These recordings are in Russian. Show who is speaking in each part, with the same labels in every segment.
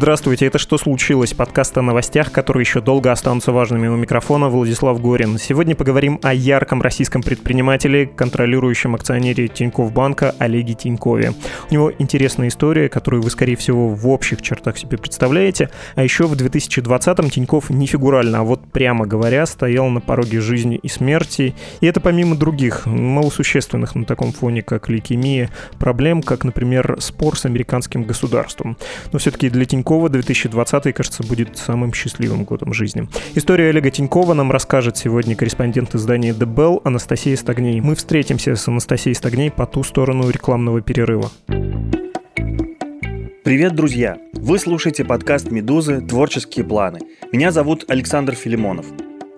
Speaker 1: Здравствуйте, это «Что случилось?» Подкаст о новостях, которые еще долго останутся важными у микрофона Владислав Горин. Сегодня поговорим о ярком российском предпринимателе, контролирующем акционере Тинькофф Банка Олеге Тинькове. У него интересная история, которую вы, скорее всего, в общих чертах себе представляете. А еще в 2020-м Тинькофф не фигурально, а вот прямо говоря, стоял на пороге жизни и смерти. И это помимо других, малосущественных на таком фоне, как лейкемия, проблем, как, например, спор с американским государством. Но все-таки для Тинькофф Тинькова 2020, кажется, будет самым счастливым годом жизни. Историю Олега Тинькова нам расскажет сегодня корреспондент издания The Bell Анастасия Стагней. Мы встретимся с Анастасией Стагней по ту сторону рекламного перерыва.
Speaker 2: Привет, друзья! Вы слушаете подкаст «Медузы. Творческие планы». Меня зовут Александр Филимонов.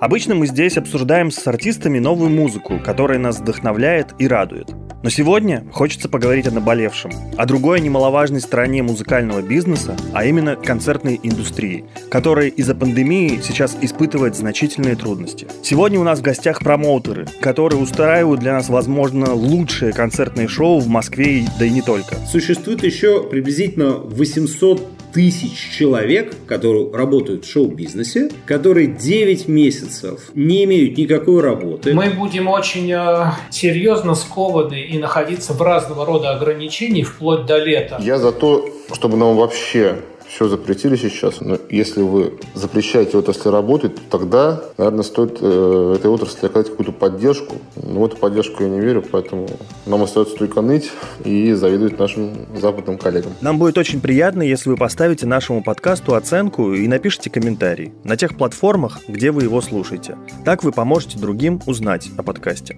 Speaker 2: Обычно мы здесь обсуждаем с артистами новую музыку, которая нас вдохновляет и радует. Но сегодня хочется поговорить о наболевшем, о другой немаловажной стороне музыкального бизнеса, а именно концертной индустрии, которая из-за пандемии сейчас испытывает значительные трудности. Сегодня у нас в гостях промоутеры, которые устраивают для нас, возможно, лучшие концертные шоу в Москве, да и не только.
Speaker 3: Существует еще приблизительно 800 тысяч человек, которые работают в шоу-бизнесе, которые 9 месяцев не имеют никакой работы.
Speaker 4: Мы будем очень э, серьезно скованы и находиться в разного рода ограничений вплоть до лета.
Speaker 5: Я за то, чтобы нам вообще все запретили сейчас, но если вы запрещаете отрасли работать, то тогда, наверное, стоит э, этой отрасли оказать какую-то поддержку. Но в эту поддержку я не верю, поэтому нам остается только ныть и завидовать нашим западным коллегам.
Speaker 2: Нам будет очень приятно, если вы поставите нашему подкасту оценку и напишите комментарий на тех платформах, где вы его слушаете. Так вы поможете другим узнать о подкасте.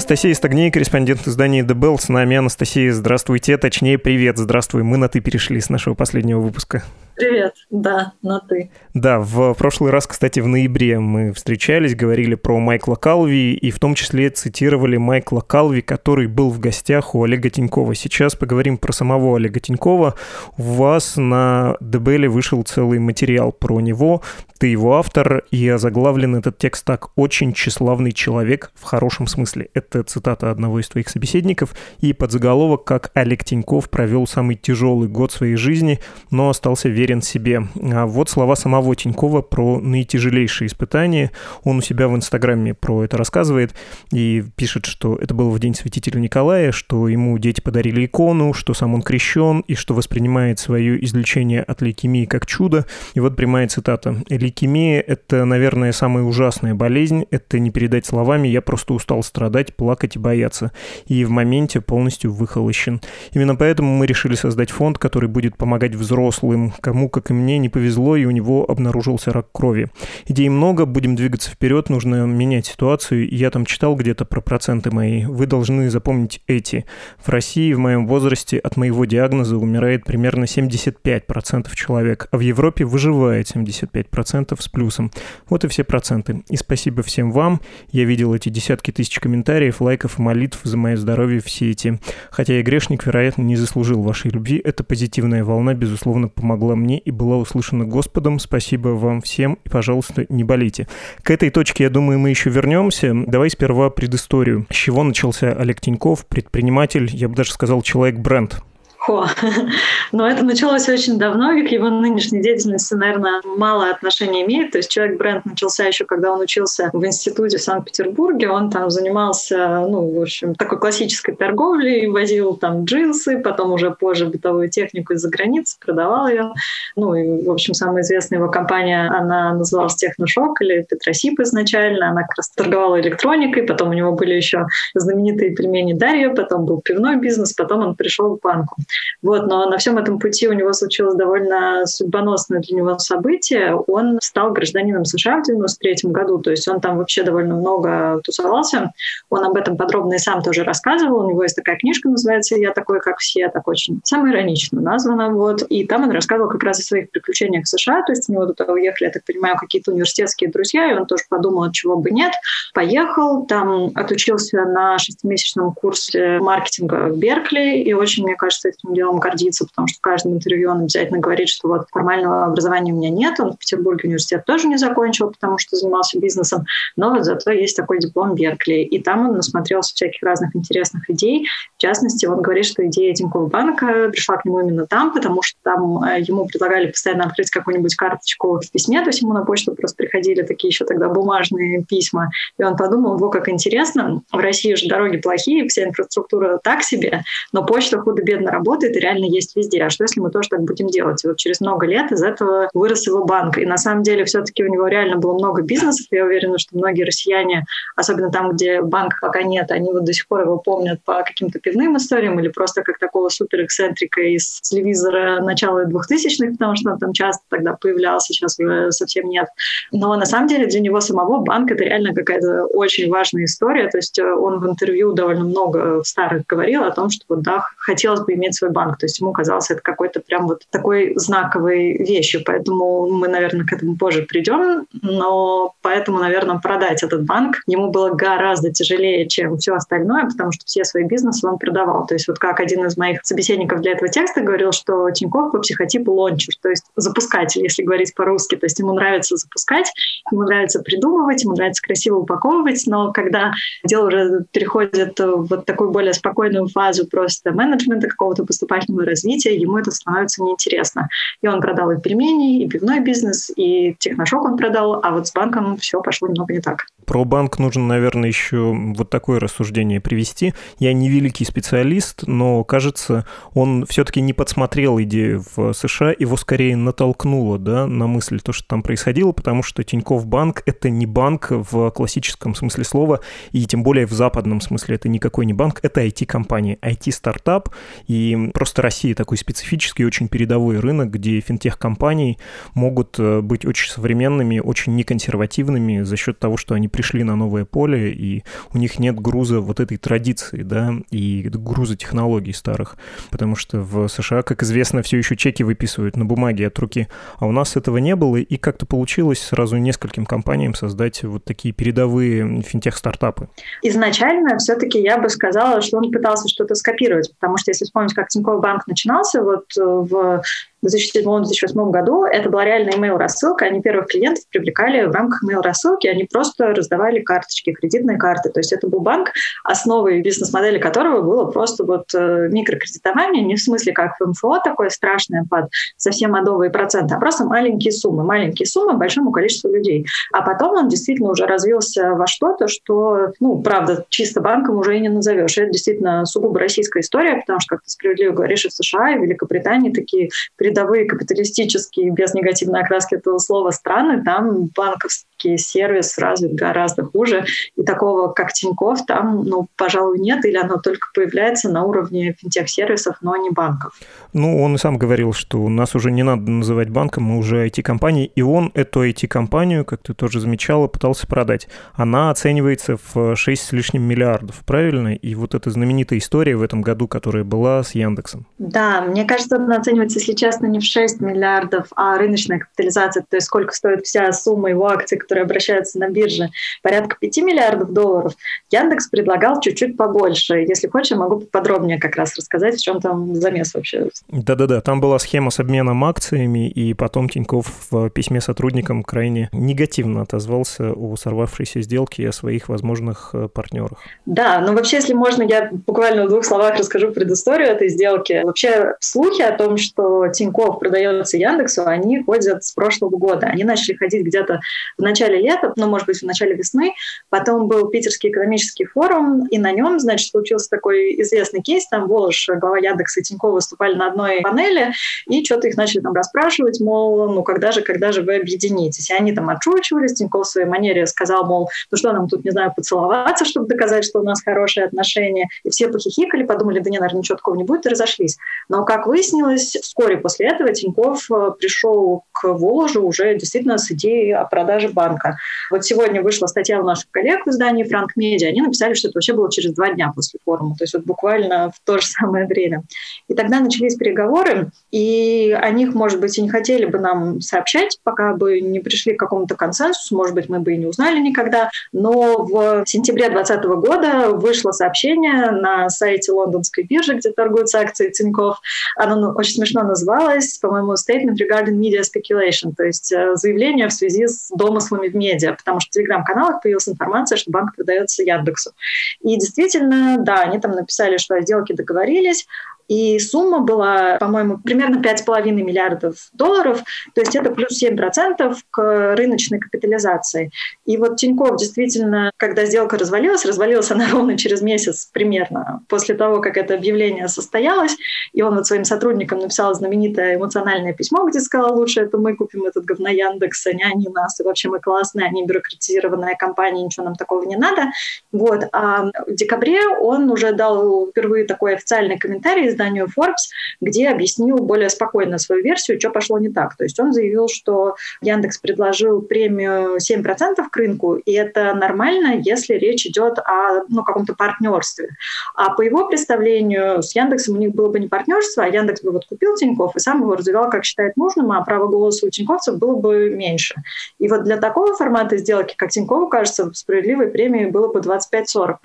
Speaker 1: Анастасия Стагней, корреспондент издания The Bell. С нами Анастасия, здравствуйте. Точнее, привет, здравствуй. Мы на «ты» перешли с нашего последнего выпуска.
Speaker 6: Привет, да, на ты.
Speaker 1: Да, в прошлый раз, кстати, в ноябре мы встречались, говорили про Майкла Калви, и в том числе цитировали Майкла Калви, который был в гостях у Олега Тинькова. Сейчас поговорим про самого Олега Тинькова. У вас на ДБЛе вышел целый материал про него, ты его автор, и озаглавлен этот текст так «Очень тщеславный человек» в хорошем смысле. Это цитата одного из твоих собеседников, и подзаголовок «Как Олег Тиньков провел самый тяжелый год своей жизни, но остался верен уверен в себе. А вот слова самого Тинькова про наитяжелейшие испытания. Он у себя в Инстаграме про это рассказывает и пишет, что это было в день святителя Николая, что ему дети подарили икону, что сам он крещен и что воспринимает свое излечение от лейкемии как чудо. И вот прямая цитата. «Лейкемия – это, наверное, самая ужасная болезнь. Это не передать словами. Я просто устал страдать, плакать и бояться. И в моменте полностью выхолощен. Именно поэтому мы решили создать фонд, который будет помогать взрослым, кому как и мне, не повезло, и у него обнаружился рак крови. Идей много, будем двигаться вперед, нужно менять ситуацию. Я там читал где-то про проценты мои. Вы должны запомнить эти. В России в моем возрасте от моего диагноза умирает примерно 75% человек, а в Европе выживает 75% с плюсом. Вот и все проценты. И спасибо всем вам. Я видел эти десятки тысяч комментариев, лайков и молитв за мое здоровье в сети. Хотя я грешник, вероятно, не заслужил вашей любви. Эта позитивная волна, безусловно, помогла мне и была услышана Господом. Спасибо вам всем и, пожалуйста, не болейте. К этой точке, я думаю, мы еще вернемся. Давай сперва предысторию. С чего начался Олег Тиньков, предприниматель, я бы даже сказал, человек-бренд?
Speaker 6: Хо. Но это началось очень давно, и к его нынешней деятельности, наверное, мало отношения имеет. То есть человек-бренд начался еще, когда он учился в институте в Санкт-Петербурге. Он там занимался, ну, в общем, такой классической торговлей, возил там джинсы, потом уже позже бытовую технику из-за границы, продавал ее. Ну, и, в общем, самая известная его компания, она называлась Техношок или Петросип изначально. Она как раз торговала электроникой, потом у него были еще знаменитые пельмени Дарья, потом был пивной бизнес, потом он пришел к банку. Вот, но на всем этом пути у него случилось довольно судьбоносное для него событие. Он стал гражданином США в 93 году, то есть он там вообще довольно много тусовался. Он об этом подробно и сам тоже рассказывал. У него есть такая книжка, называется «Я такой, как все», так очень самоиронично названа. Вот. И там он рассказывал как раз о своих приключениях в США, то есть у него туда уехали, я так понимаю, какие-то университетские друзья, и он тоже подумал, чего бы нет. Поехал, там отучился на шестимесячном курсе маркетинга в Беркли, и очень, мне кажется, этим делом гордится, потому что в каждом интервью он обязательно говорит, что вот формального образования у меня нет, он в Петербурге университет тоже не закончил, потому что занимался бизнесом, но вот зато есть такой диплом Беркли. И там он насмотрелся всяких разных интересных идей. В частности, он говорит, что идея Тинькофф банка пришла к нему именно там, потому что там э, ему предлагали постоянно открыть какую-нибудь карточку в письме, то есть ему на почту просто приходили такие еще тогда бумажные письма. И он подумал, во, как интересно, в России же дороги плохие, вся инфраструктура так себе, но почта худо-бедно работает и реально есть везде. А что, если мы тоже так будем делать? И вот через много лет из этого вырос его банк. И на самом деле все-таки у него реально было много бизнесов. Я уверена, что многие россияне, особенно там, где банка пока нет, они вот до сих пор его помнят по каким-то пивным историям или просто как такого супер-эксцентрика из телевизора начала 2000-х, потому что он там часто тогда появлялся, сейчас уже совсем нет. Но на самом деле для него самого банк — это реально какая-то очень важная история. То есть э, он в интервью довольно много старых говорил о том, что вот да, хотелось бы иметь свой банк. То есть ему казалось это какой-то прям вот такой знаковой вещью. Поэтому мы, наверное, к этому позже придем. Но поэтому, наверное, продать этот банк ему было гораздо тяжелее, чем все остальное, потому что все свои бизнесы он продавал. То есть вот как один из моих собеседников для этого текста говорил, что Тинькофф по психотипу лончер, то есть запускатель, если говорить по-русски. То есть ему нравится запускать, ему нравится придумывать, ему нравится красиво упаковывать, но когда дело уже переходит в вот такую более спокойную фазу просто менеджмента, какого-то поступательного развития, ему это становится неинтересно. И он продал и пельмени, и пивной бизнес, и техношок он продал, а вот с банком все пошло немного не так.
Speaker 1: Про банк нужно, наверное, еще вот такое рассуждение привести. Я не великий специалист, но, кажется, он все-таки не подсмотрел идею в США, его скорее натолкнуло да, на мысль то, что там происходило, потому что Тиньков банк — это не банк в классическом смысле слова, и тем более в западном смысле это никакой не банк, это IT-компания, IT-стартап, и просто Россия такой специфический, очень передовой рынок, где финтех-компании могут э, быть очень современными, очень неконсервативными за счет того, что они пришли на новое поле, и у них нет груза вот этой традиции, да, и груза технологий старых, потому что в США, как известно, все еще чеки выписывают на бумаге от руки, а у нас этого не было, и как-то получилось сразу нескольким компаниям создать вот такие передовые финтех-стартапы.
Speaker 6: Изначально все-таки я бы сказала, что он пытался что-то скопировать, потому что если вспомнить, как Тинькофф банк начинался вот э, в 2007-2008 году это была реальная email-рассылка. Они первых клиентов привлекали в рамках email-рассылки. Они просто раздавали карточки, кредитные карты. То есть это был банк, основой бизнес-модели которого было просто вот э, микрокредитование, не в смысле как в МФО такое страшное под совсем адовые проценты, а просто маленькие суммы. Маленькие суммы большому количеству людей. А потом он действительно уже развился во что-то, что, ну, правда, чисто банком уже и не назовешь. Это действительно сугубо российская история, потому что, как ты справедливо говоришь, и в США, и в Великобритании такие передовые капиталистические, без негативной окраски этого слова, страны, там банковский сервис развит гораздо хуже. И такого, как Тиньков, там, ну, пожалуй, нет, или оно только появляется на уровне финтех-сервисов, но не банков.
Speaker 1: Ну, он и сам говорил, что нас уже не надо называть банком, мы уже IT-компания, и он эту IT-компанию, как ты тоже замечала, пытался продать. Она оценивается в 6 с лишним миллиардов, правильно? И вот эта знаменитая история в этом году, которая была с Яндексом.
Speaker 6: Да, мне кажется, она оценивается, если честно, не в 6 миллиардов, а рыночная капитализация, то есть сколько стоит вся сумма его акций, которые обращаются на бирже, порядка 5 миллиардов долларов. Яндекс предлагал чуть-чуть побольше. Если хочешь, я могу подробнее как раз рассказать, в чем там замес вообще.
Speaker 1: Да-да-да, там была схема с обменом акциями, и потом Тиньков в письме сотрудникам крайне негативно отозвался о сорвавшейся сделке и о своих возможных э, партнерах.
Speaker 6: Да, ну вообще, если можно, я буквально в двух словах расскажу предысторию этой сделки. Вообще, слухи о том, что Тиньков продается Яндексу, они ходят с прошлого года. Они начали ходить где-то в начале лета, ну, может быть, в начале весны. Потом был Питерский экономический форум, и на нем, значит, случился такой известный кейс. Там Волош, глава Яндекса и Тинькова выступали на одной панели, и что-то их начали там расспрашивать, мол, ну, когда же, когда же вы объединитесь? И они там отшучивались, Тиньков в своей манере сказал, мол, ну что нам тут, не знаю, поцеловаться, чтобы доказать, что у нас хорошие отношения. И все похихикали, подумали, да не, наверное, ничего такого не будет, и разошлись. Но, как выяснилось, вскоре после после этого Тиньков э, пришел к Воложу уже действительно с идеей о продаже банка. Вот сегодня вышла статья у наших коллег в издании «Франк Медиа». Они написали, что это вообще было через два дня после форума, то есть вот буквально в то же самое время. И тогда начались переговоры, и о них, может быть, и не хотели бы нам сообщать, пока бы не пришли к какому-то консенсусу, может быть, мы бы и не узнали никогда. Но в сентябре 2020 года вышло сообщение на сайте лондонской биржи, где торгуются акции Тинькофф. Оно очень смешно называлось, по-моему, Statement regarding media speculation, то есть э, заявление в связи с домыслами в медиа, потому что в телеграм-каналах появилась информация, что банк продается Яндексу. И действительно, да, они там написали, что о сделке договорились, и сумма была, по-моему, примерно 5,5 миллиардов долларов, то есть это плюс 7% к рыночной капитализации. И вот Тиньков действительно, когда сделка развалилась, развалилась она ровно через месяц примерно после того, как это объявление состоялось, и он вот своим сотрудникам написал знаменитое эмоциональное письмо, где сказал, лучше это мы купим этот говно Яндекс, а не они нас, и вообще мы классные, они бюрократизированная компания, ничего нам такого не надо. Вот. А в декабре он уже дал впервые такой официальный комментарий изданию Forbes, где объяснил более спокойно свою версию, что пошло не так. То есть он заявил, что Яндекс предложил премию 7% к рынку, и это нормально, если речь идет о ну, каком-то партнерстве. А по его представлению, с Яндексом у них было бы не партнерство, а Яндекс бы вот купил Тиньков и сам его развивал, как считает нужным, а право голоса у тиньковцев было бы меньше. И вот для такого формата сделки, как Тинькову, кажется, справедливой премией было бы 25-40%,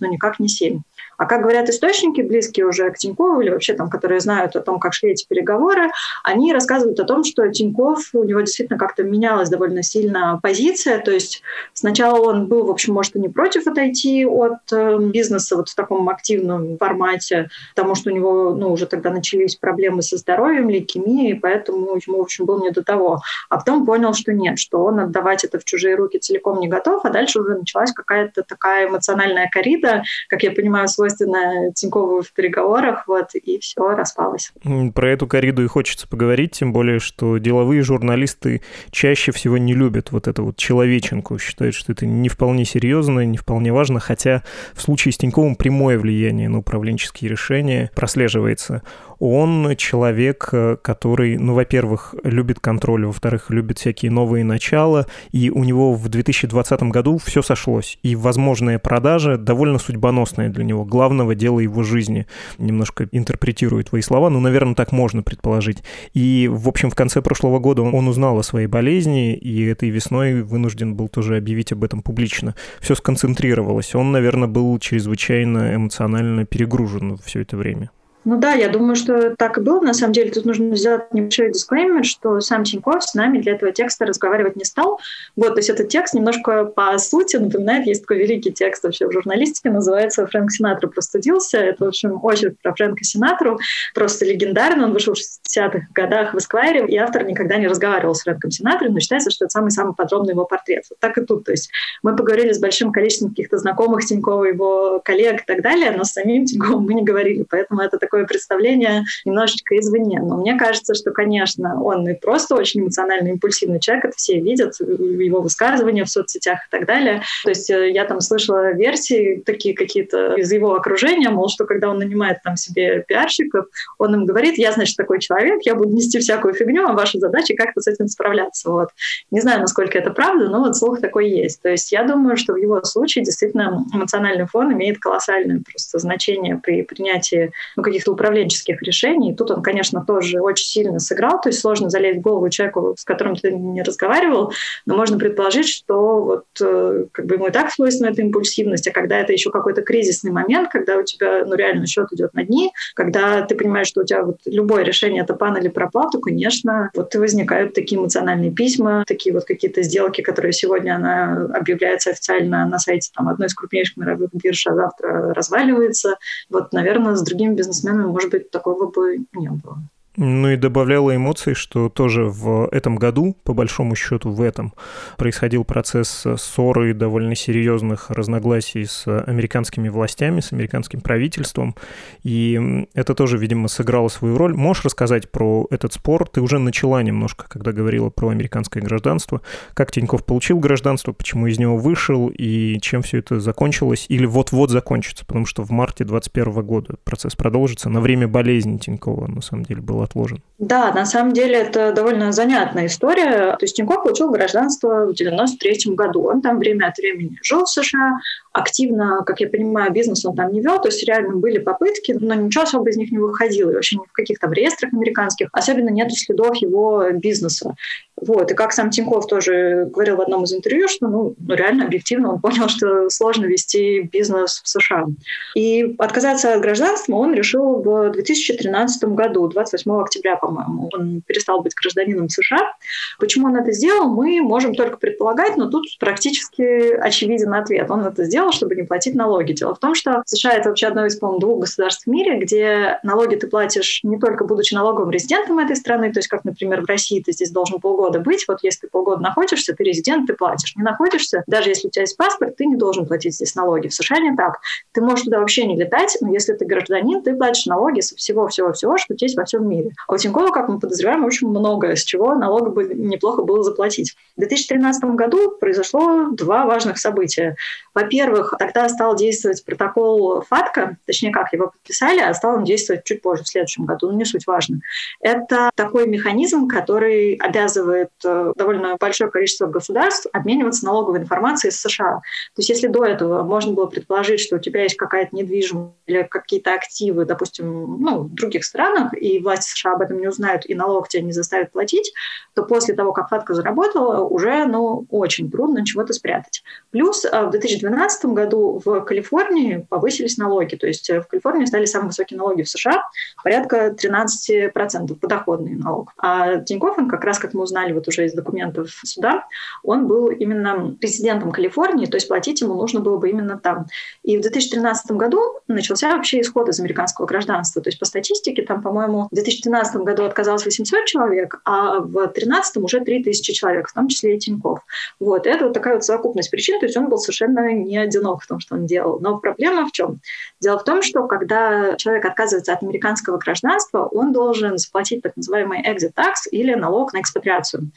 Speaker 6: но никак не 7%. А как говорят источники, близкие уже к Тинькову или вообще там, которые знают о том, как шли эти переговоры, они рассказывают о том, что Тиньков, у него действительно как-то менялась довольно сильно позиция. То есть сначала он был, в общем, может, и не против отойти от э, бизнеса вот в таком активном формате, потому что у него ну, уже тогда начались проблемы со здоровьем, лейкемией, поэтому ему, в общем, было не до того. А потом понял, что нет, что он отдавать это в чужие руки целиком не готов, а дальше уже началась какая-то такая эмоциональная коррида, как я понимаю, свой свойственно Тинькову в переговорах, вот, и все распалось.
Speaker 1: Про эту корриду и хочется поговорить, тем более, что деловые журналисты чаще всего не любят вот эту вот человеченку, считают, что это не вполне серьезно, не вполне важно, хотя в случае с Тиньковым прямое влияние на управленческие решения прослеживается он человек, э, который, ну, во-первых, любит контроль, во-вторых, любит всякие новые начала, и у него в 2020 году все сошлось, и возможная продажа довольно судьбоносная для него, главного дела его жизни. Немножко интерпретирую твои слова, но, наверное, так можно предположить. И, в общем, в конце прошлого года он узнал о своей болезни, и этой весной вынужден был тоже объявить об этом публично. Все сконцентрировалось. Он, наверное, был чрезвычайно эмоционально перегружен все это время.
Speaker 6: Ну да, я думаю, что так и было. На самом деле тут нужно сделать небольшой дисклеймер, что сам Тиньков с нами для этого текста разговаривать не стал. Вот, то есть этот текст немножко по сути напоминает, есть такой великий текст вообще в журналистике, называется «Фрэнк Синатра простудился». Это, в общем, очерк про Фрэнка Синатру, просто легендарный. Он вышел в 60-х годах в Эсквайре, и автор никогда не разговаривал с Фрэнком Синатрой, но считается, что это самый-самый подробный его портрет. Вот так и тут. То есть мы поговорили с большим количеством каких-то знакомых Тинькова, его коллег и так далее, но с самим Тиньковым мы не говорили. Поэтому это такой такое представление немножечко извне. Но мне кажется, что, конечно, он и просто очень эмоциональный, импульсивный человек, это все видят, его высказывания в соцсетях и так далее. То есть э, я там слышала версии такие какие-то из его окружения, мол, что когда он нанимает там себе пиарщиков, он им говорит, я, значит, такой человек, я буду нести всякую фигню, а ваша задача как-то с этим справляться. Вот. Не знаю, насколько это правда, но вот слух такой есть. То есть я думаю, что в его случае действительно эмоциональный фон имеет колоссальное просто значение при принятии ну, каких-то каких-то управленческих решений. И тут он, конечно, тоже очень сильно сыграл, то есть сложно залезть в голову человеку, с которым ты не разговаривал, но можно предположить, что вот э, как бы ему и так свойственна эта импульсивность, а когда это еще какой-то кризисный момент, когда у тебя ну, реально счет идет на дни, когда ты понимаешь, что у тебя вот любое решение это пан или пропал, то, конечно, вот и возникают такие эмоциональные письма, такие вот какие-то сделки, которые сегодня она объявляется официально на сайте там, одной из крупнейших мировых бирж, а завтра разваливается. Вот, наверное, с другими бизнесменами может быть, такого бы не было.
Speaker 1: Ну и добавляло эмоций, что тоже в этом году, по большому счету в этом, происходил процесс ссоры довольно серьезных разногласий с американскими властями, с американским правительством. И это тоже, видимо, сыграло свою роль. Можешь рассказать про этот спор? Ты уже начала немножко, когда говорила про американское гражданство. Как Тиньков получил гражданство, почему из него вышел и чем все это закончилось или вот-вот закончится? Потому что в марте 2021 года процесс продолжится на время болезни Тинькова, на самом деле, была отложен.
Speaker 6: Да, на самом деле это довольно занятная история. То есть Тинькофф получил гражданство в 93 году. Он там время от времени жил в США, активно, как я понимаю, бизнес он там не вел, то есть реально были попытки, но ничего особо из них не выходило. И вообще ни в каких там реестрах американских особенно нет следов его бизнеса. Вот. И как сам Тиньков тоже говорил в одном из интервью, что ну, ну, реально объективно он понял, что сложно вести бизнес в США. И отказаться от гражданства он решил в 2013 году, 28 октября, по-моему. Он перестал быть гражданином США. Почему он это сделал, мы можем только предполагать, но тут практически очевиден ответ. Он это сделал, чтобы не платить налоги. Дело в том, что США это вообще одно из, по-моему, двух государств в мире, где налоги ты платишь не только будучи налоговым резидентом этой страны, то есть как, например, в России ты здесь должен полгода быть, вот если ты полгода находишься, ты резидент, ты платишь. Не находишься, даже если у тебя есть паспорт, ты не должен платить здесь налоги. В США не так. Ты можешь туда вообще не летать, но если ты гражданин, ты платишь налоги со всего-всего-всего, что есть во всем мире. А у Тинькова, как мы подозреваем, очень многое, с чего налога бы неплохо было заплатить. В 2013 году произошло два важных события. Во-первых, тогда стал действовать протокол ФАТКА, точнее как, его подписали, а стал он действовать чуть позже, в следующем году, но не суть важно. Это такой механизм, который обязывает э, довольно большое количество государств обмениваться налоговой информацией с США. То есть если до этого можно было предположить, что у тебя есть какая-то недвижимость или какие-то активы, допустим, ну, в других странах, и власти США об этом не узнают, и налог тебя не заставят платить, то после того, как ФАТКА заработала, уже ну, очень трудно чего-то спрятать. Плюс э, в 2012 году в Калифорнии повысились налоги. То есть э, в Калифорнии стали самые высокие налоги в США, порядка 13% подоходный налог. А Тинькофф, он как раз, как мы узнали вот уже из документов суда, он был именно президентом Калифорнии, то есть платить ему нужно было бы именно там. И в 2013 году начался вообще исход из американского гражданства. То есть по статистике там, по-моему, в 2013 году отказалось 800 человек, а в 2013 уже 3000 человек, в том числе и Тинькофф. Вот. Это вот такая вот совокупность причин, то есть он был совершенно не одинок в том, что он делал. Но проблема в чем? Дело в том, что когда человек отказывается от американского гражданства, он должен заплатить так называемый exit tax или налог на экспатриацию.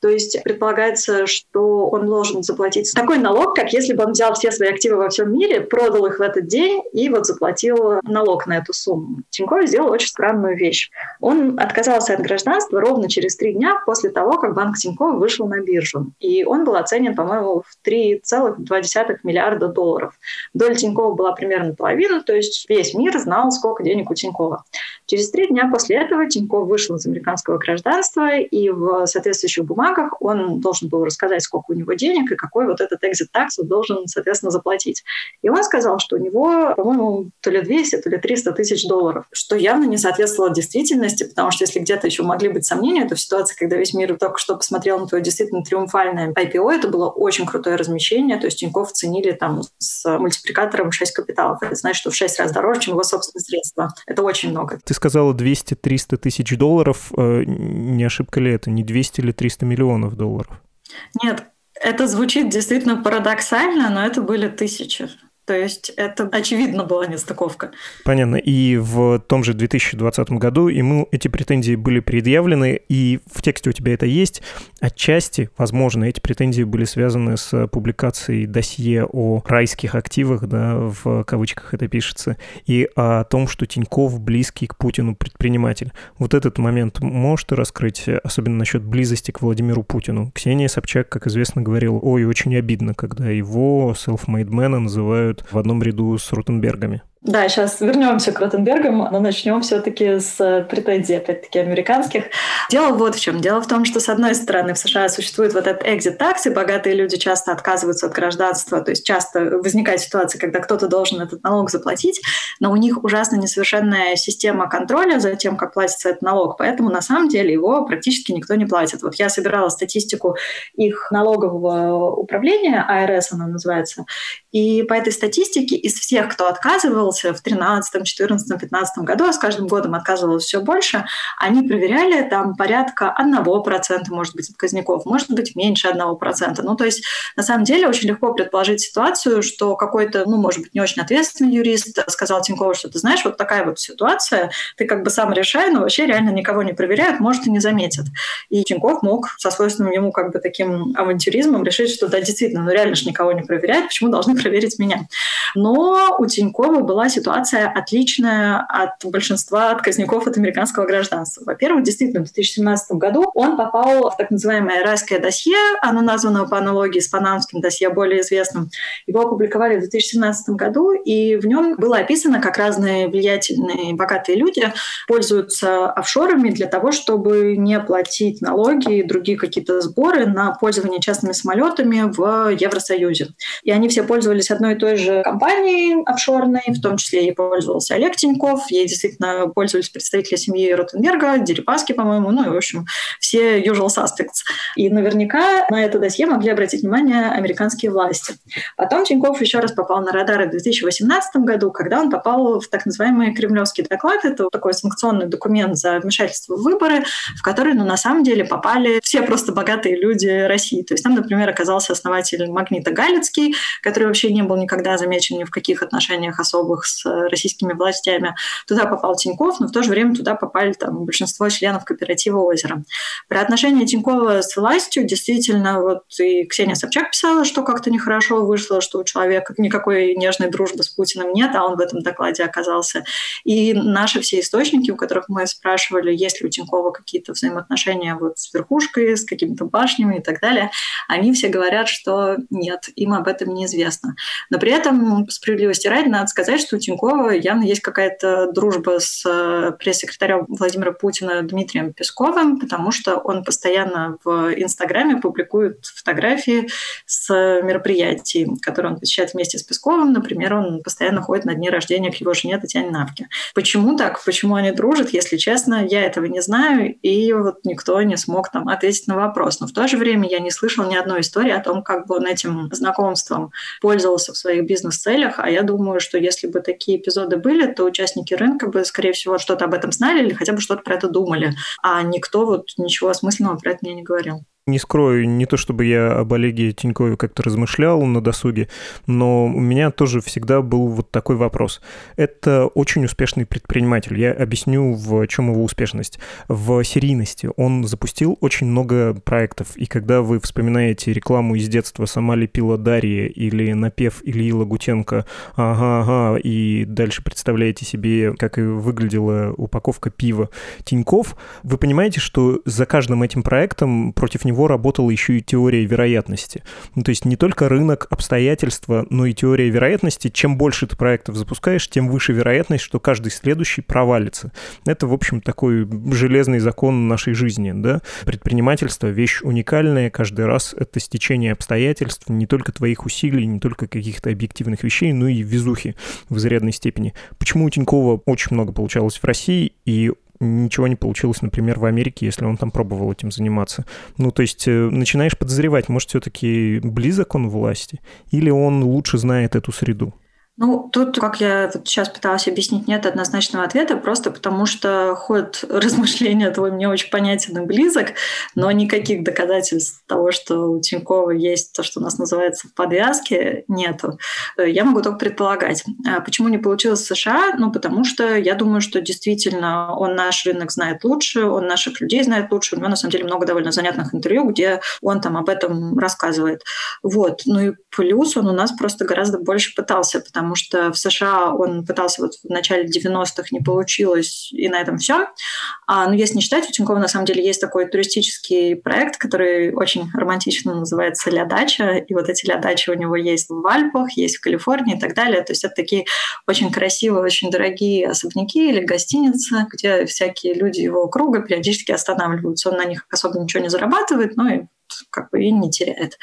Speaker 6: То есть предполагается, что он должен заплатить такой налог, как если бы он взял все свои активы во всем мире, продал их в этот день и вот заплатил налог на эту сумму. Тинькофф сделал очень странную вещь. Он отказался от гражданства ровно через три дня после того, как банк Тинькофф вышел на биржу. И он был оценен, по-моему, в 3,2 миллиарда долларов. Доля Тинькова была примерно половина, то есть весь мир знал, сколько денег у Тинькова. Через три дня после этого Тиньков вышел из американского гражданства, и в соответствующих бумагах он должен был рассказать, сколько у него денег и какой вот этот exit tax он должен, соответственно, заплатить. И он сказал, что у него, по-моему, то ли 200, то ли 300 тысяч долларов, что явно не соответствовало действительности, потому что если где-то еще могли быть сомнения, то в ситуации, когда весь мир только что посмотрел на твое действительно триумфальное IPO, это было очень крутое размещение, то есть Тинькофф ценили там с мультипликатором 6 капиталов. Это значит, что в 6 раз дороже, чем его собственные средства. Это очень много.
Speaker 1: Ты сказала 200-300 тысяч долларов. Э, не ошибка ли это? Не 200 или 300 миллионов? миллионов долларов.
Speaker 6: Нет, это звучит действительно парадоксально, но это были тысячи. То есть это, очевидно, была нестыковка.
Speaker 1: Понятно. И в том же 2020 году ему эти претензии были предъявлены, и в тексте у тебя это есть. Отчасти, возможно, эти претензии были связаны с публикацией досье о райских активах, да, в кавычках это пишется, и о том, что Тиньков близкий к Путину предприниматель. Вот этот момент можешь ты раскрыть, особенно насчет близости к Владимиру Путину? Ксения Собчак, как известно, говорила, ой, очень обидно, когда его self-made man в одном ряду с Ротенбергами.
Speaker 6: Да, сейчас вернемся к Ротенбергам, но начнем все-таки с э, претензий, опять-таки, американских. Дело вот в чем. Дело в том, что, с одной стороны, в США существует вот этот exit tax, и богатые люди часто отказываются от гражданства, то есть часто возникает ситуация, когда кто-то должен этот налог заплатить, но у них ужасно несовершенная система контроля за тем, как платится этот налог, поэтому на самом деле его практически никто не платит. Вот я собирала статистику их налогового управления, АРС она называется, и по этой статистике из всех, кто отказывал, отказывался в 13, 14, 15 году, а с каждым годом отказывалось все больше, они проверяли там порядка 1%, может быть, отказников, может быть, меньше 1%. Ну, то есть, на самом деле, очень легко предположить ситуацию, что какой-то, ну, может быть, не очень ответственный юрист сказал Тинькову, что ты знаешь, вот такая вот ситуация, ты как бы сам решай, но вообще реально никого не проверяют, может, и не заметят. И Тиньков мог со свойственным ему как бы таким авантюризмом решить, что да, действительно, ну реально же никого не проверяют, почему должны проверить меня? Но у Тинькова была была ситуация отличная от большинства отказников от американского гражданства. Во-первых, действительно, в 2017 году он попал в так называемое райское досье, оно названо по аналогии с панамским досье, более известным. Его опубликовали в 2017 году, и в нем было описано, как разные влиятельные богатые люди пользуются офшорами для того, чтобы не платить налоги и другие какие-то сборы на пользование частными самолетами в Евросоюзе. И они все пользовались одной и той же компанией офшорной, в том числе ей пользовался Олег Тиньков, ей действительно пользовались представители семьи Ротенберга, Дерипаски, по-моему, ну и, в общем, все usual suspects. И наверняка на это досье могли обратить внимание американские власти. Потом Тиньков еще раз попал на радары в 2018 году, когда он попал в так называемый кремлевский доклад. Это такой санкционный документ за вмешательство в выборы, в который, ну, на самом деле попали все просто богатые люди России. То есть там, например, оказался основатель Магнита Галицкий, который вообще не был никогда замечен ни в каких отношениях особых с российскими властями. Туда попал Тиньков, но в то же время туда попали там большинство членов кооператива «Озеро». Про отношения Тинькова с властью действительно вот и Ксения Собчак писала, что как-то нехорошо вышло, что у человека никакой нежной дружбы с Путиным нет, а он в этом докладе оказался. И наши все источники, у которых мы спрашивали, есть ли у Тинькова какие-то взаимоотношения вот с верхушкой, с какими-то башнями и так далее, они все говорят, что нет, им об этом неизвестно. Но при этом, справедливости ради, надо сказать, что у Тинькова явно есть какая-то дружба с э, пресс-секретарем Владимира Путина Дмитрием Песковым, потому что он постоянно в Инстаграме публикует фотографии с мероприятий, которые он посещает вместе с Песковым. Например, он постоянно ходит на дни рождения к его жене Татьяне Навке. Почему так? Почему они дружат? Если честно, я этого не знаю, и вот никто не смог там ответить на вопрос. Но в то же время я не слышал ни одной истории о том, как бы он этим знакомством пользовался в своих бизнес-целях, а я думаю, что если бы такие эпизоды были, то участники рынка бы, скорее всего, что-то об этом знали или хотя бы что-то про это думали, а никто вот ничего осмысленного про это мне не говорил.
Speaker 1: Не скрою, не то чтобы я об Олеге Тинькове как-то размышлял на досуге, но у меня тоже всегда был вот такой вопрос. Это очень успешный предприниматель. Я объясню, в чем его успешность. В серийности. Он запустил очень много проектов, и когда вы вспоминаете рекламу из детства «Сама лепила Дарья» или напев Ильи Лагутенко «Ага-ага», и дальше представляете себе, как и выглядела упаковка пива Тиньков, вы понимаете, что за каждым этим проектом против него него работала еще и теория вероятности. Ну, то есть не только рынок, обстоятельства, но и теория вероятности. Чем больше ты проектов запускаешь, тем выше вероятность, что каждый следующий провалится. Это, в общем, такой железный закон нашей жизни. Да? Предпринимательство — вещь уникальная. Каждый раз это стечение обстоятельств, не только твоих усилий, не только каких-то объективных вещей, но и везухи в изрядной степени. Почему у Тинькова очень много получалось в России, и ничего не получилось, например, в Америке, если он там пробовал этим заниматься. Ну, то есть э, начинаешь подозревать, может, все-таки близок он власти, или он лучше знает эту среду.
Speaker 6: Ну, тут, как я вот сейчас пыталась объяснить, нет однозначного ответа, просто потому что ход размышления твой мне очень понятен и близок, но никаких доказательств того, что у Тинькова есть то, что у нас называется в подвязке, нету. Я могу только предполагать. А почему не получилось в США? Ну, потому что я думаю, что действительно он наш рынок знает лучше, он наших людей знает лучше. У него, на самом деле, много довольно занятных интервью, где он там об этом рассказывает. Вот. Ну и плюс он у нас просто гораздо больше пытался, потому потому что в США он пытался вот в начале 90-х, не получилось, и на этом все. А, но если не считать, у Тинькова на самом деле есть такой туристический проект, который очень романтично называется «Ля дача», и вот эти «Ля дачи» у него есть в Альпах, есть в Калифорнии и так далее. То есть это такие очень красивые, очень дорогие особняки или гостиницы, где всякие люди его круга периодически останавливаются. Он на них особо ничего не зарабатывает, но и как бы и не теряет.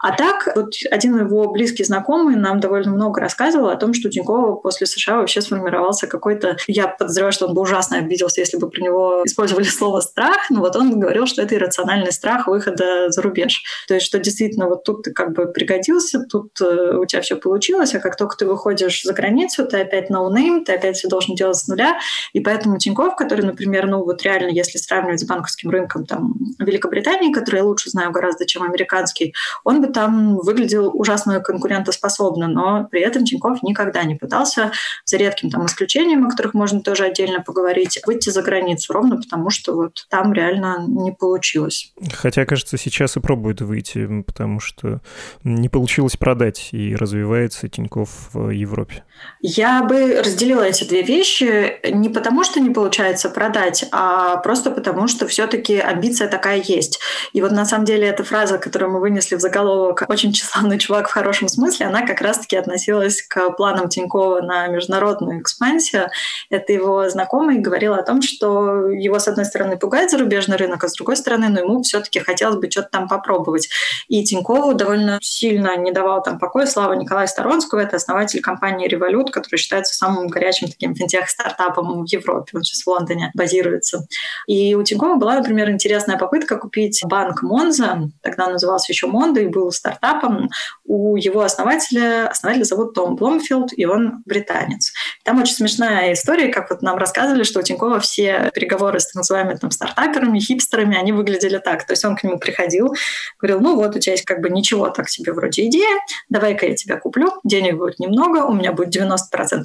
Speaker 6: А так, вот один его близкий знакомый нам довольно много рассказывал о том, что у Тинькова после США вообще сформировался какой-то... Я подозреваю, что он бы ужасно обиделся, если бы про него использовали слово «страх», но вот он говорил, что это иррациональный страх выхода за рубеж. То есть, что действительно вот тут ты как бы пригодился, тут э, у тебя все получилось, а как только ты выходишь за границу, ты опять no name, ты опять все должен делать с нуля, и поэтому Тиньков, который, например, ну вот реально, если сравнивать с банковским рынком там Великобритании, который я лучше знаю, знаю гораздо, чем американский, он бы там выглядел ужасно конкурентоспособно, но при этом Тиньков никогда не пытался, за редким там исключением, о которых можно тоже отдельно поговорить, выйти за границу, ровно потому что вот там реально не получилось.
Speaker 1: Хотя, кажется, сейчас и пробует выйти, потому что не получилось продать, и развивается Тиньков в Европе.
Speaker 6: Я бы разделила эти две вещи не потому, что не получается продать, а просто потому, что все-таки амбиция такая есть. И вот на самом деле эта фраза, которую мы вынесли в заголовок «Очень тщеславный чувак в хорошем смысле», она как раз-таки относилась к планам Тинькова на международную экспансию. Это его знакомый говорил о том, что его, с одной стороны, пугает зарубежный рынок, а с другой стороны, ну, ему все-таки хотелось бы что-то там попробовать. И Тинькову довольно сильно не давал там покоя Слава Николая Сторонского, это основатель компании «Револют», который считается самым горячим таким финтех-стартапом в Европе. Он сейчас в Лондоне базируется. И у Тинькова была, например, интересная попытка купить банк Монза, тогда он назывался еще Монда и был стартапом. У его основателя, основателя зовут Том Бломфилд, и он британец. Там очень смешная история, как вот нам рассказывали, что у Тинькова все переговоры с так называемыми там, стартаперами, хипстерами, они выглядели так. То есть он к нему приходил, говорил, ну вот у тебя есть как бы ничего так себе вроде идея, давай-ка я тебя куплю, денег будет немного, у меня будет 90%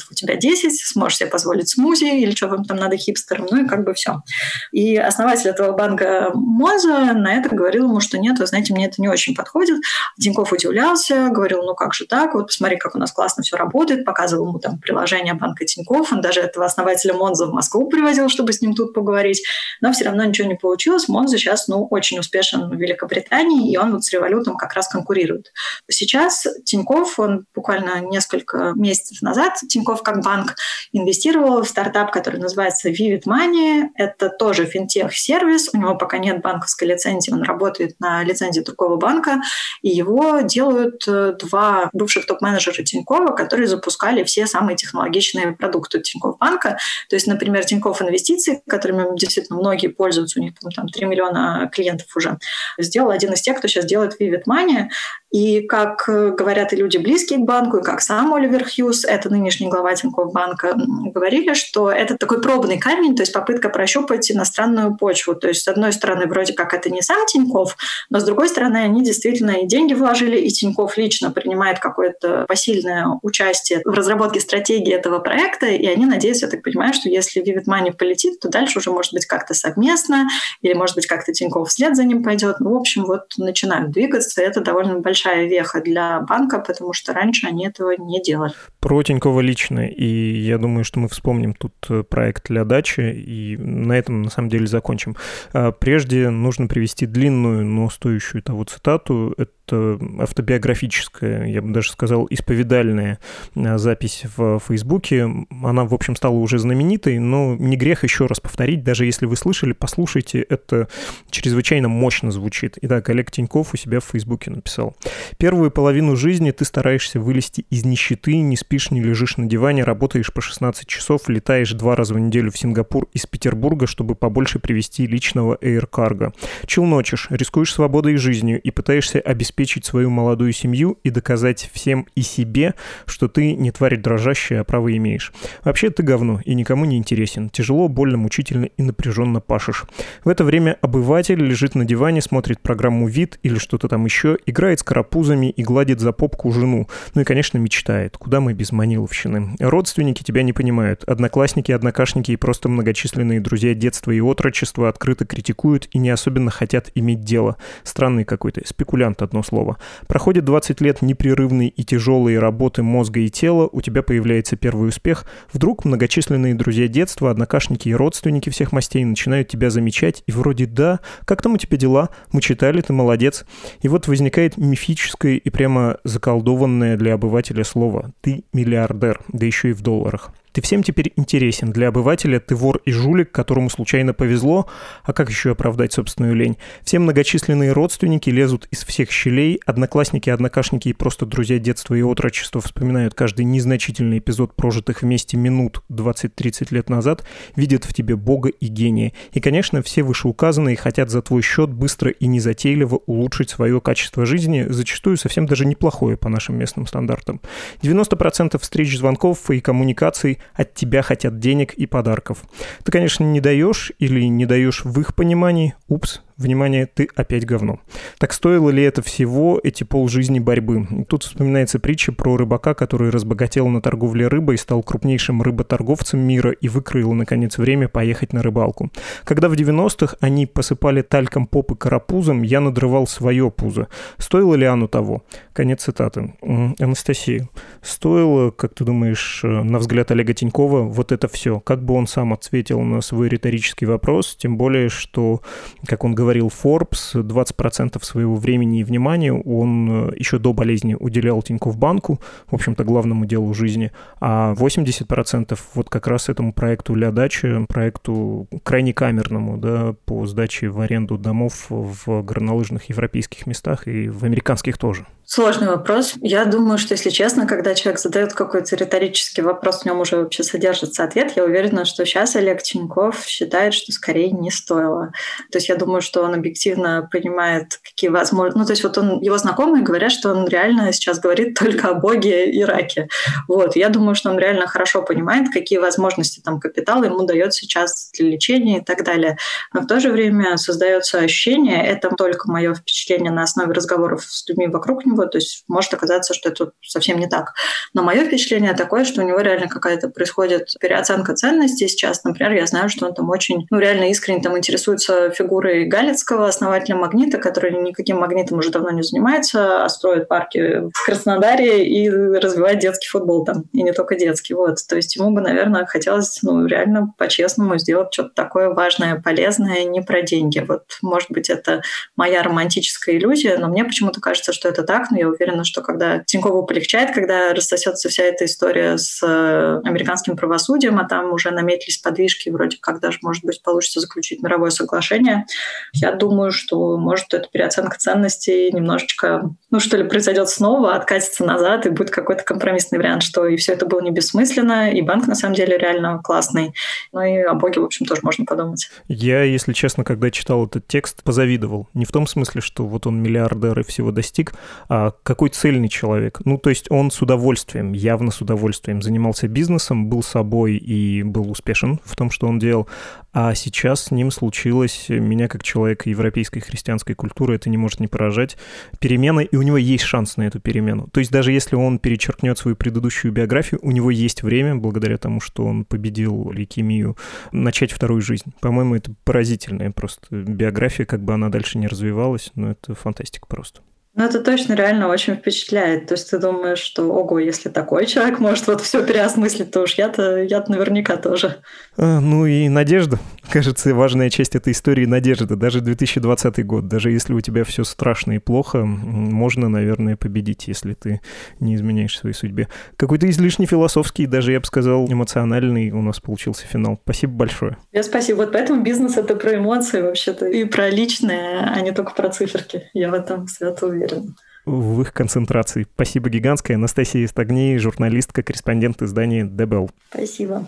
Speaker 6: у тебя 10, сможешь себе позволить смузи или что вам там надо хипстерам, ну и как бы все. И основатель этого банка Моза на это говорил ему, что нет, вы знаете, мне это не очень подходит. Тиньков удивлялся, говорил, ну как же так, вот посмотри, как у нас классно все работает, показывал ему там приложение банка Тиньков, он даже этого основателя Монза в Москву привозил, чтобы с ним тут поговорить, но все равно ничего не получилось. Монза сейчас, ну, очень успешен в Великобритании, и он вот с револютом как раз конкурирует. Сейчас Тиньков, он буквально несколько месяцев назад, Тиньков как банк инвестировал в стартап, который называется Vivid Money. Это тоже финтех-сервис, у него пока нет банковской лицензии, он работает на лицензии другого банка, и его делают э, два бывших топ-менеджера Тинькова, которые запускали все самые технологичные продукты Тинькофф банка. То есть, например, Тинькофф инвестиции, которыми действительно многие пользуются, у них там 3 миллиона клиентов уже, сделал один из тех, кто сейчас делает Vivid Money. И как э, говорят и люди близкие к банку, и как сам Оливер Хьюз, это нынешний глава Тинькофф банка, говорили, что это такой пробный камень, то есть попытка прощупать иностранную почву. То есть, с одной стороны, вроде как это не сам Тинькофф, но с другой стороны, они действительно и деньги вложили, и Тинькофф лично принимает какое-то посильное участие в разработке стратегии этого проекта, и они надеются, я так понимаю, что если Vivid Money полетит, то дальше уже может быть как-то совместно, или может быть как-то Тинькофф вслед за ним пойдет. Ну, в общем, вот начинают двигаться, это довольно большая большая веха для банка, потому что раньше они этого не делали.
Speaker 1: Про Тинькова лично, и я думаю, что мы вспомним тут э, проект для дачи, и на этом на самом деле закончим. А, прежде нужно привести длинную, но стоящую того цитату. Это автобиографическая, я бы даже сказал, исповедальная а, запись в Фейсбуке. Она, в общем, стала уже знаменитой, но не грех еще раз повторить, даже если вы слышали, послушайте, это чрезвычайно мощно звучит. Итак, Олег Тиньков у себя в Фейсбуке написал. Первую половину жизни ты стараешься вылезти из нищеты, не спишь, не лежишь на диване, работаешь по 16 часов, летаешь два раза в неделю в Сингапур из Петербурга, чтобы побольше привезти личного Air Cargo. Челночишь, рискуешь свободой и жизнью и пытаешься обеспечить свою молодую семью и доказать всем и себе, что ты не тварь дрожащая, а право имеешь. Вообще ты говно и никому не интересен. Тяжело, больно, мучительно и напряженно пашешь. В это время обыватель лежит на диване, смотрит программу «Вид» или что-то там еще, играет с карапузами и гладит за попку жену. Ну и, конечно, мечтает. Куда мы без Маниловщины? Родственники тебя не понимают. Одноклассники, однокашники и просто многочисленные друзья детства и отрочества открыто критикуют и не особенно хотят иметь дело. Странный какой-то. Спекулянт, одно слово. Проходит 20 лет непрерывной и тяжелой работы мозга и тела, у тебя появляется первый успех. Вдруг многочисленные друзья детства, однокашники и родственники всех мастей начинают тебя замечать, и вроде да, как там у тебя дела? Мы читали, ты молодец. И вот возникает миф мифическое и прямо заколдованное для обывателя слово «ты миллиардер», да еще и в долларах. Ты всем теперь интересен. Для обывателя ты вор и жулик, которому случайно повезло. А как еще оправдать собственную лень? Все многочисленные родственники лезут из всех щелей. Одноклассники, однокашники и просто друзья детства и отрочества вспоминают каждый незначительный эпизод прожитых вместе минут 20-30 лет назад, видят в тебе бога и гения. И, конечно, все вышеуказанные хотят за твой счет быстро и незатейливо улучшить свое качество жизни, зачастую совсем даже неплохое по нашим местным стандартам. 90% встреч, звонков и коммуникаций от тебя хотят денег и подарков. Ты, конечно, не даешь или не даешь в их понимании, упс, Внимание, ты опять говно. Так стоило ли это всего, эти полжизни борьбы? Тут вспоминается притча про рыбака, который разбогател на торговле рыбой, стал крупнейшим рыботорговцем мира и выкроил, наконец, время поехать на рыбалку. Когда в 90-х они посыпали тальком попы карапузом, я надрывал свое пузо. Стоило ли оно того? Конец цитаты. Анастасия, стоило, как ты думаешь, э, на взгляд Олега Тинькова, вот это все? Как бы он сам ответил на свой риторический вопрос? Тем более, что, как он говорил Forbes, 20% своего времени и внимания он э, еще до болезни уделял Тинькофф банку, в общем-то, главному делу жизни, а 80% вот как раз этому проекту «Ля Дача», проекту крайне камерному, да, по сдаче в аренду домов в горнолыжных европейских местах и в американских тоже.
Speaker 6: Сложный вопрос. Я думаю, что, если честно, когда человек задает какой-то риторический вопрос, в нем уже вообще содержится ответ, я уверена, что сейчас Олег Тиньков считает, что скорее не стоило. То есть я думаю, что он объективно понимает, какие возможности... Ну, то есть вот он, его знакомые говорят, что он реально сейчас говорит только о Боге и раке. Вот. Я думаю, что он реально хорошо понимает, какие возможности там капитала ему дает сейчас для лечения и так далее. Но в то же время создается ощущение, это только мое впечатление на основе разговоров с людьми вокруг него, то есть может оказаться, что это совсем не так. Но мое впечатление такое, что у него реально какая-то происходит переоценка ценностей сейчас. Например, я знаю, что он там очень, ну, реально искренне там интересуется фигурой Галицкого, основателя «Магнита», который никаким магнитом уже давно не занимается, а строит парки в Краснодаре и развивает детский футбол там, и не только детский. Вот. То есть ему бы, наверное, хотелось, ну, реально по-честному сделать что-то такое важное, полезное, не про деньги. Вот, может быть, это моя романтическая иллюзия, но мне почему-то кажется, что это так, но я уверена, что когда Тинькову полегчает, когда рассосется вся эта история с э, американским правосудием, а там уже наметились подвижки, вроде как даже, может быть, получится заключить мировое соглашение, я думаю, что, может, эта переоценка ценностей немножечко, ну, что ли, произойдет снова, откатится назад, и будет какой-то компромиссный вариант, что и все это было не бессмысленно, и банк, на самом деле, реально классный. Ну и о Боге, в общем, тоже можно подумать.
Speaker 1: Я, если честно, когда читал этот текст, позавидовал. Не в том смысле, что вот он миллиардер и всего достиг, а какой цельный человек. Ну, то есть он с удовольствием, явно с удовольствием занимался бизнесом, был собой и был успешен в том, что он делал. А сейчас с ним случилось, меня как человека европейской христианской культуры это не может не поражать, перемена, и у него есть шанс на эту перемену. То есть даже если он перечеркнет свою предыдущую биографию, у него есть время, благодаря тому, что он победил лейкемию, начать вторую жизнь. По-моему, это поразительная просто биография, как бы она дальше не развивалась, но это фантастика просто.
Speaker 6: Ну, это точно реально очень впечатляет. То есть ты думаешь, что, ого, если такой человек может вот все переосмыслить, то уж я-то я наверняка тоже.
Speaker 1: А, ну и надежда. Кажется, важная часть этой истории — надежда. Даже 2020 год, даже если у тебя все страшно и плохо, можно, наверное, победить, если ты не изменяешь своей судьбе. Какой-то излишне философский, даже, я бы сказал, эмоциональный у нас получился финал. Спасибо большое.
Speaker 6: Я спасибо. Вот поэтому бизнес — это про эмоции вообще-то и про личное, а не только про циферки. Я в этом свято уверена уверен.
Speaker 1: В их концентрации. Спасибо гигантское. Анастасия Стагней, журналистка, корреспондент издания «Дебел».
Speaker 6: Спасибо.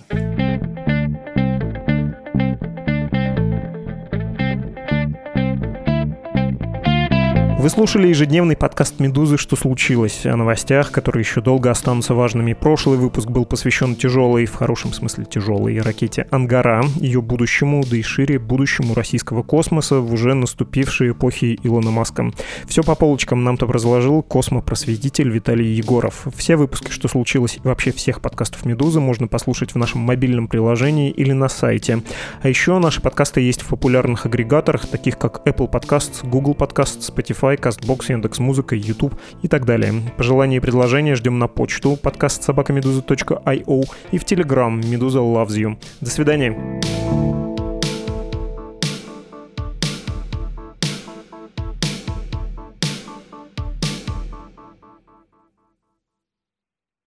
Speaker 1: Вы слушали ежедневный подкаст «Медузы. Что случилось?» о новостях, которые еще долго останутся важными. Прошлый выпуск был посвящен тяжелой, в хорошем смысле тяжелой, ракете «Ангара», ее будущему, да и шире будущему российского космоса в уже наступившей эпохе Илона Маска. Все по полочкам нам-то разложил космопросветитель Виталий Егоров. Все выпуски «Что случилось?» и вообще всех подкастов «Медузы» можно послушать в нашем мобильном приложении или на сайте. А еще наши подкасты есть в популярных агрегаторах, таких как Apple Podcasts, Google Podcasts, Spotify, Spotify, CastBox, Яндекс.Музыка, YouTube и так далее. Пожелания и предложения ждем на почту подкаст собакамедуза.io и в Telegram Медуза Loves You. До свидания.